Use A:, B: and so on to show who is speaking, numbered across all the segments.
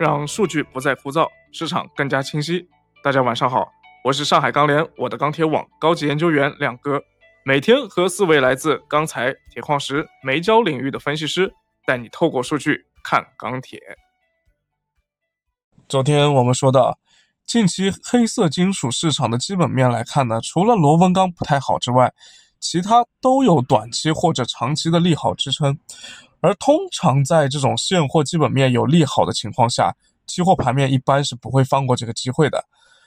A: 让数据不再枯燥，市场更加清晰。大家晚上好，我是上海钢联我的钢铁网高级研究员亮哥，每天和四位来自钢材、铁矿石、煤焦领域的分析师，带你透过数据看钢铁。昨天我们说到，近期黑色金属市场的基本面来看呢，除了螺纹钢不太好之外，其他都有短期或者长期的利好支撑。而通常在这种现货基本面有利好的情况下，期货盘面一般是不会放过这个机会的。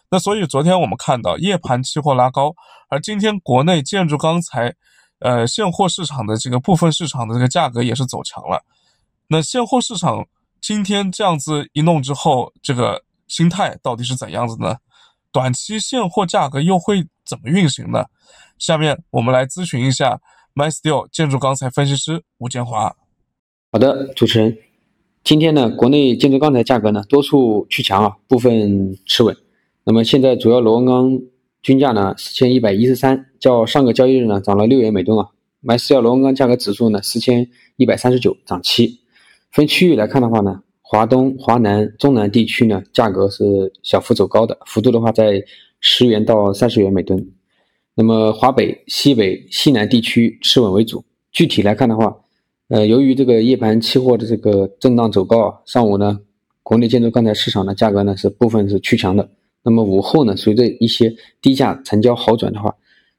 A: 那所以昨天我们看到夜盘期货拉高，而今天国内建筑钢材，呃现货市场的这个部分市场的这个价格也是走强了。那现货市场今天这样子一弄之后，这个心态到底是怎样子呢？短期现货价格又会怎么运行呢？下面我们来咨询一下 MySteel 建筑钢材分析师吴建华。
B: 好的，主持人，今天呢，国内建筑钢材价格呢多数趋强啊，部分持稳。那么现在主要螺纹钢均价呢四千一百一十三，较上个交易日呢涨了六元每吨啊。MySteel 螺纹钢价格指数呢四千一百三十九，涨七。分区域来看的话呢，华东、华南、中南地区呢价格是小幅走高的，幅度的话在十元到三十元每吨。那么华北、西北、西南地区持稳为主。具体来看的话，呃，由于这个夜盘期货的这个震荡走高啊，上午呢，国内建筑钢材市场的价格呢是部分是趋强的。那么午后呢，随着一些低价成交好转的话，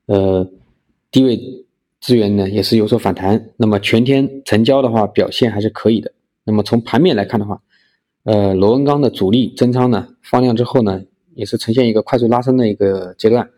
B: 呃，低位资源呢也是有所反弹。那么全天成交的话表现还是可以的。那么从盘面来看的话，呃，螺纹钢的主力增仓呢放量之后呢，也是呈现一个快速拉升的一个阶段，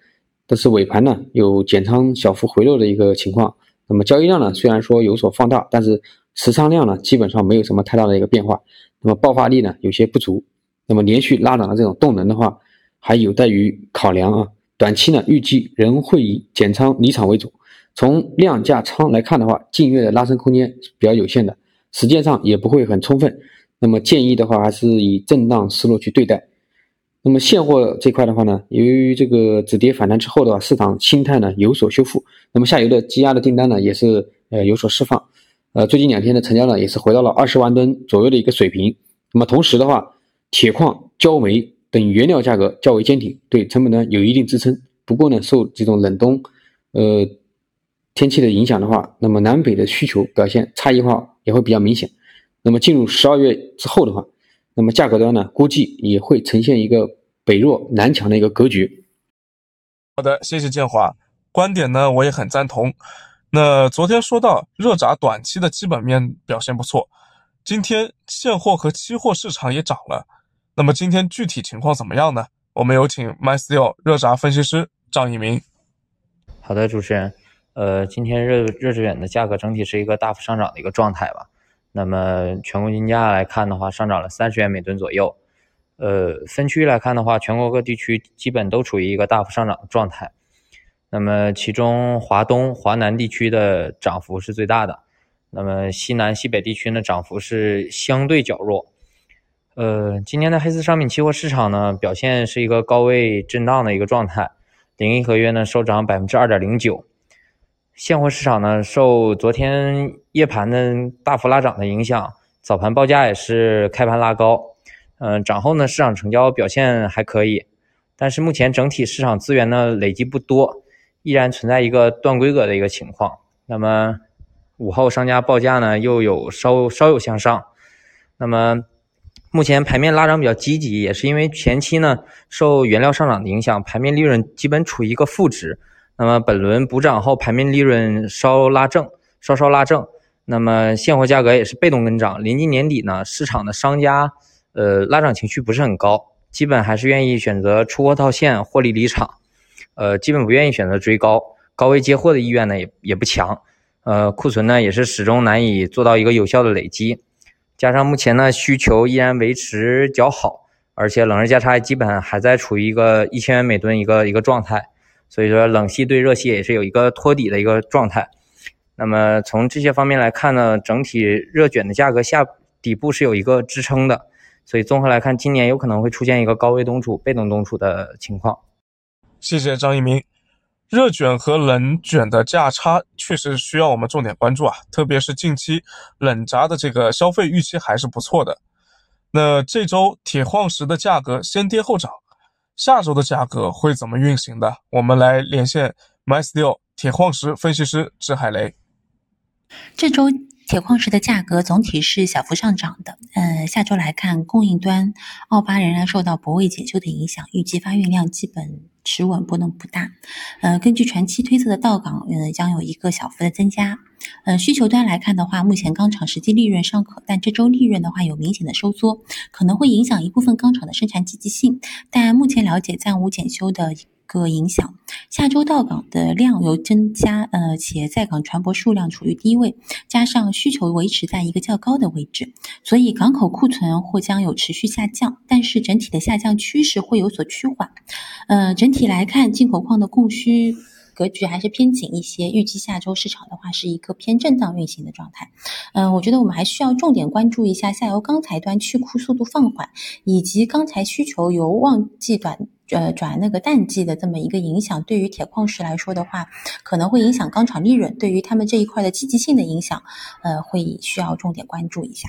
B: 但是尾盘呢有减仓小幅回落的一个情况。那么交易量呢，虽然说有所放大，但是持仓量呢，基本上没有什么太大的一个变化。那么爆发力呢，有些不足。那么连续拉涨的这种动能的话，还有待于考量啊。短期呢，预计仍会以减仓离场为主。从量价仓来看的话，近月的拉升空间是比较有限的，时间上也不会很充分。那么建议的话，还是以震荡思路去对待。那么现货这块的话呢，由于这个止跌反弹之后的话，市场心态呢有所修复，那么下游的积压的订单呢也是呃有所释放，呃最近两天的成交呢也是回到了二十万吨左右的一个水平。那么同时的话，铁矿、焦煤等原料价格较为坚挺，对成本呢有一定支撑。不过呢，受这种冷冬呃天气的影响的话，那么南北的需求表现差异化也会比较明显。那么进入十二月之后的话，那么价格端呢，估计也会呈现一个北弱南强的一个格局。
A: 好的，谢谢建华观点呢，我也很赞同。那昨天说到热轧短期的基本面表现不错，今天现货和期货市场也涨了。那么今天具体情况怎么样呢？我们有请 MySteel 热轧分析师张一鸣。
C: 好的，主持人，呃，今天热热轧卷的价格整体是一个大幅上涨的一个状态吧。那么全国金价来看的话，上涨了三十元每吨左右。呃，分区来看的话，全国各地区基本都处于一个大幅上涨的状态。那么其中华东、华南地区的涨幅是最大的。那么西南、西北地区呢，涨幅是相对较弱。呃，今天的黑色商品期货市场呢，表现是一个高位震荡的一个状态。零一合约呢，收涨百分之二点零九。现货市场呢，受昨天夜盘的大幅拉涨的影响，早盘报价也是开盘拉高。嗯，涨后呢，市场成交表现还可以，但是目前整体市场资源呢累积不多，依然存在一个断规格的一个情况。那么午后商家报价呢又有稍稍有向上。那么目前盘面拉涨比较积极，也是因为前期呢受原料上涨的影响，盘面利润基本处于一个负值。那么本轮补涨后，盘面利润稍拉正，稍稍拉正。那么现货价格也是被动跟涨。临近年底呢，市场的商家，呃，拉涨情绪不是很高，基本还是愿意选择出货套现获利离场，呃，基本不愿意选择追高，高位接货的意愿呢也也不强。呃，库存呢也是始终难以做到一个有效的累积，加上目前呢需求依然维持较好，而且冷热价差基本还在处于一个一千元每吨一个一个状态。所以说，冷系对热系也是有一个托底的一个状态。那么从这些方面来看呢，整体热卷的价格下底部是有一个支撑的。所以综合来看，今年有可能会出现一个高位东储、被动东储的情况。
A: 谢谢张一鸣。热卷和冷卷的价差确实需要我们重点关注啊，特别是近期冷轧的这个消费预期还是不错的。那这周铁矿石的价格先跌后涨，下周的价格会怎么运行的？我们来连线 MySteel 铁矿石分析师支海雷。
D: 这周。铁矿石的价格总体是小幅上涨的。呃，下周来看，供应端澳巴仍然受到泊位检修的影响，预计发运量基本持稳，波动不大。呃，根据船期推测的到港，呃，将有一个小幅的增加。呃，需求端来看的话，目前钢厂实际利润尚可，但这周利润的话有明显的收缩，可能会影响一部分钢厂的生产积极性。但目前了解暂无检修的一。个影响，下周到港的量有增加，呃，且在港船舶数量处于低位，加上需求维持在一个较高的位置，所以港口库存或将有持续下降，但是整体的下降趋势会有所趋缓。呃，整体来看，进口矿的供需。格局还是偏紧一些，预计下周市场的话是一个偏震荡运行的状态。嗯，我觉得我们还需要重点关注一下下游钢材端去库速度放缓，以及钢材需求由旺季短呃转那个淡季的这么一个影响。对于铁矿石来说的话，可能会影响钢厂利润，对于他们这一块的积极性的影响，呃，会需要重点关注一下。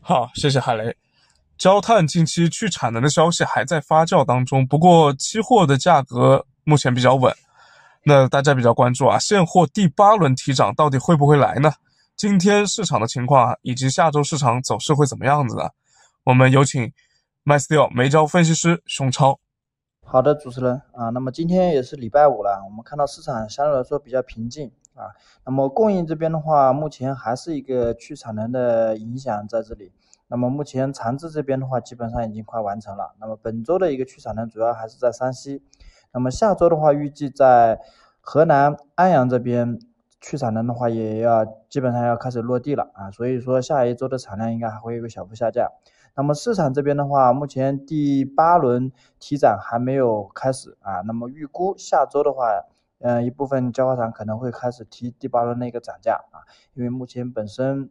A: 好，谢谢海雷。焦炭近期去产能的消息还在发酵当中，不过期货的价格。目前比较稳，那大家比较关注啊，现货第八轮提涨到底会不会来呢？今天市场的情况以及下周市场走势会怎么样子呢？我们有请 MySteel 煤焦分析师熊超。
E: 好的，主持人啊，那么今天也是礼拜五了，我们看到市场相对来说比较平静啊。那么供应这边的话，目前还是一个去产能的影响在这里。那么目前长治这边的话，基本上已经快完成了。那么本周的一个去产能主要还是在山西。那么下周的话，预计在河南安阳这边去产能的话，也要基本上要开始落地了啊，所以说下一周的产量应该还会有个小幅下降。那么市场这边的话，目前第八轮提涨还没有开始啊，那么预估下周的话，嗯，一部分焦化厂可能会开始提第八轮的一个涨价啊，因为目前本身。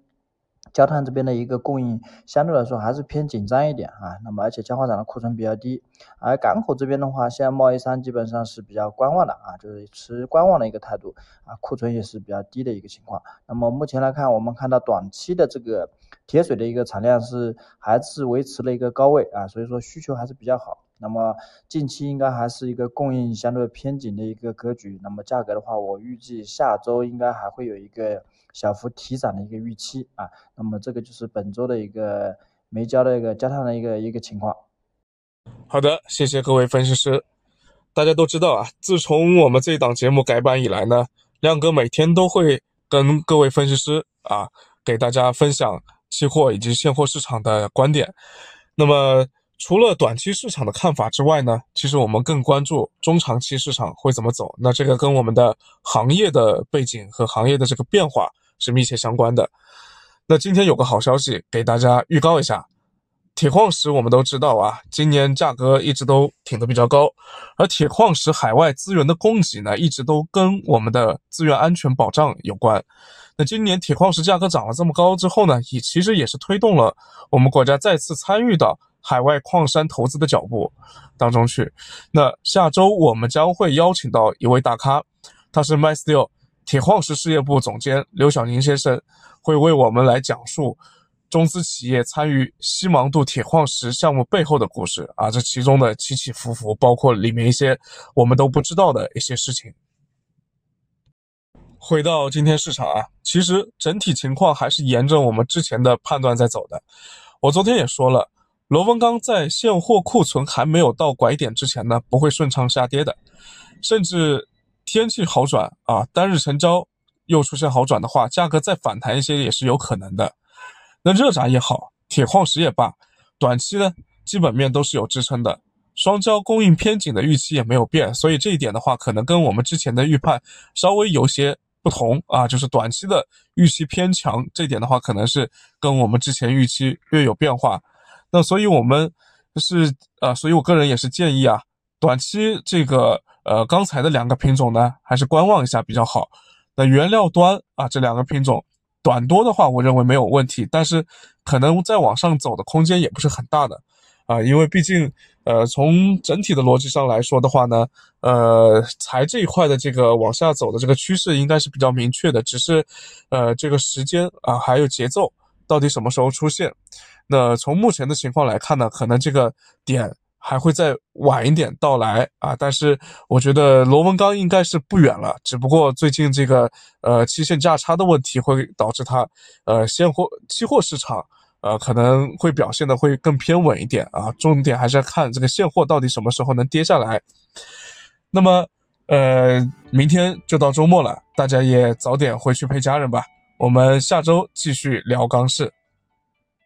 E: 焦炭这边的一个供应相对来说还是偏紧张一点啊，那么而且焦化厂的库存比较低，而港口这边的话，现在贸易商基本上是比较观望的啊，就是持观望的一个态度啊，库存也是比较低的一个情况。那么目前来看，我们看到短期的这个铁水的一个产量是还是维持了一个高位啊，所以说需求还是比较好。那么近期应该还是一个供应相对偏紧的一个格局。那么价格的话，我预计下周应该还会有一个小幅提涨的一个预期啊。那么这个就是本周的一个煤焦的一个焦炭的一个一个情况。
A: 好的，谢谢各位分析师。大家都知道啊，自从我们这档节目改版以来呢，亮哥每天都会跟各位分析师啊，给大家分享期货以及现货市场的观点。那么。除了短期市场的看法之外呢，其实我们更关注中长期市场会怎么走。那这个跟我们的行业的背景和行业的这个变化是密切相关的。那今天有个好消息给大家预告一下，铁矿石我们都知道啊，今年价格一直都挺得比较高，而铁矿石海外资源的供给呢，一直都跟我们的资源安全保障有关。那今年铁矿石价格涨了这么高之后呢，也其实也是推动了我们国家再次参与到。海外矿山投资的脚步当中去。那下周我们将会邀请到一位大咖，他是 MySteel 铁矿石事业部总监刘晓宁先生，会为我们来讲述中资企业参与西芒度铁矿石项目背后的故事啊，这其中的起起伏伏，包括里面一些我们都不知道的一些事情。回到今天市场啊，其实整体情况还是沿着我们之前的判断在走的。我昨天也说了。螺纹钢在现货库存还没有到拐点之前呢，不会顺畅下跌的，甚至天气好转啊，单日成交又出现好转的话，价格再反弹一些也是有可能的。那热轧也好，铁矿石也罢，短期呢基本面都是有支撑的，双焦供应偏紧的预期也没有变，所以这一点的话，可能跟我们之前的预判稍微有些不同啊，就是短期的预期偏强，这点的话可能是跟我们之前预期略有变化。那所以，我们是呃，所以我个人也是建议啊，短期这个呃刚才的两个品种呢，还是观望一下比较好。那原料端啊，这两个品种短多的话，我认为没有问题，但是可能再往上走的空间也不是很大的啊，因为毕竟呃从整体的逻辑上来说的话呢，呃材这一块的这个往下走的这个趋势应该是比较明确的，只是呃这个时间啊还有节奏。到底什么时候出现？那从目前的情况来看呢，可能这个点还会再晚一点到来啊。但是我觉得螺纹钢应该是不远了，只不过最近这个呃期限价差的问题会导致它呃现货期货市场呃可能会表现的会更偏稳一点啊。重点还是要看这个现货到底什么时候能跌下来。那么呃明天就到周末了，大家也早点回去陪家人吧。我们下周继续聊钢市。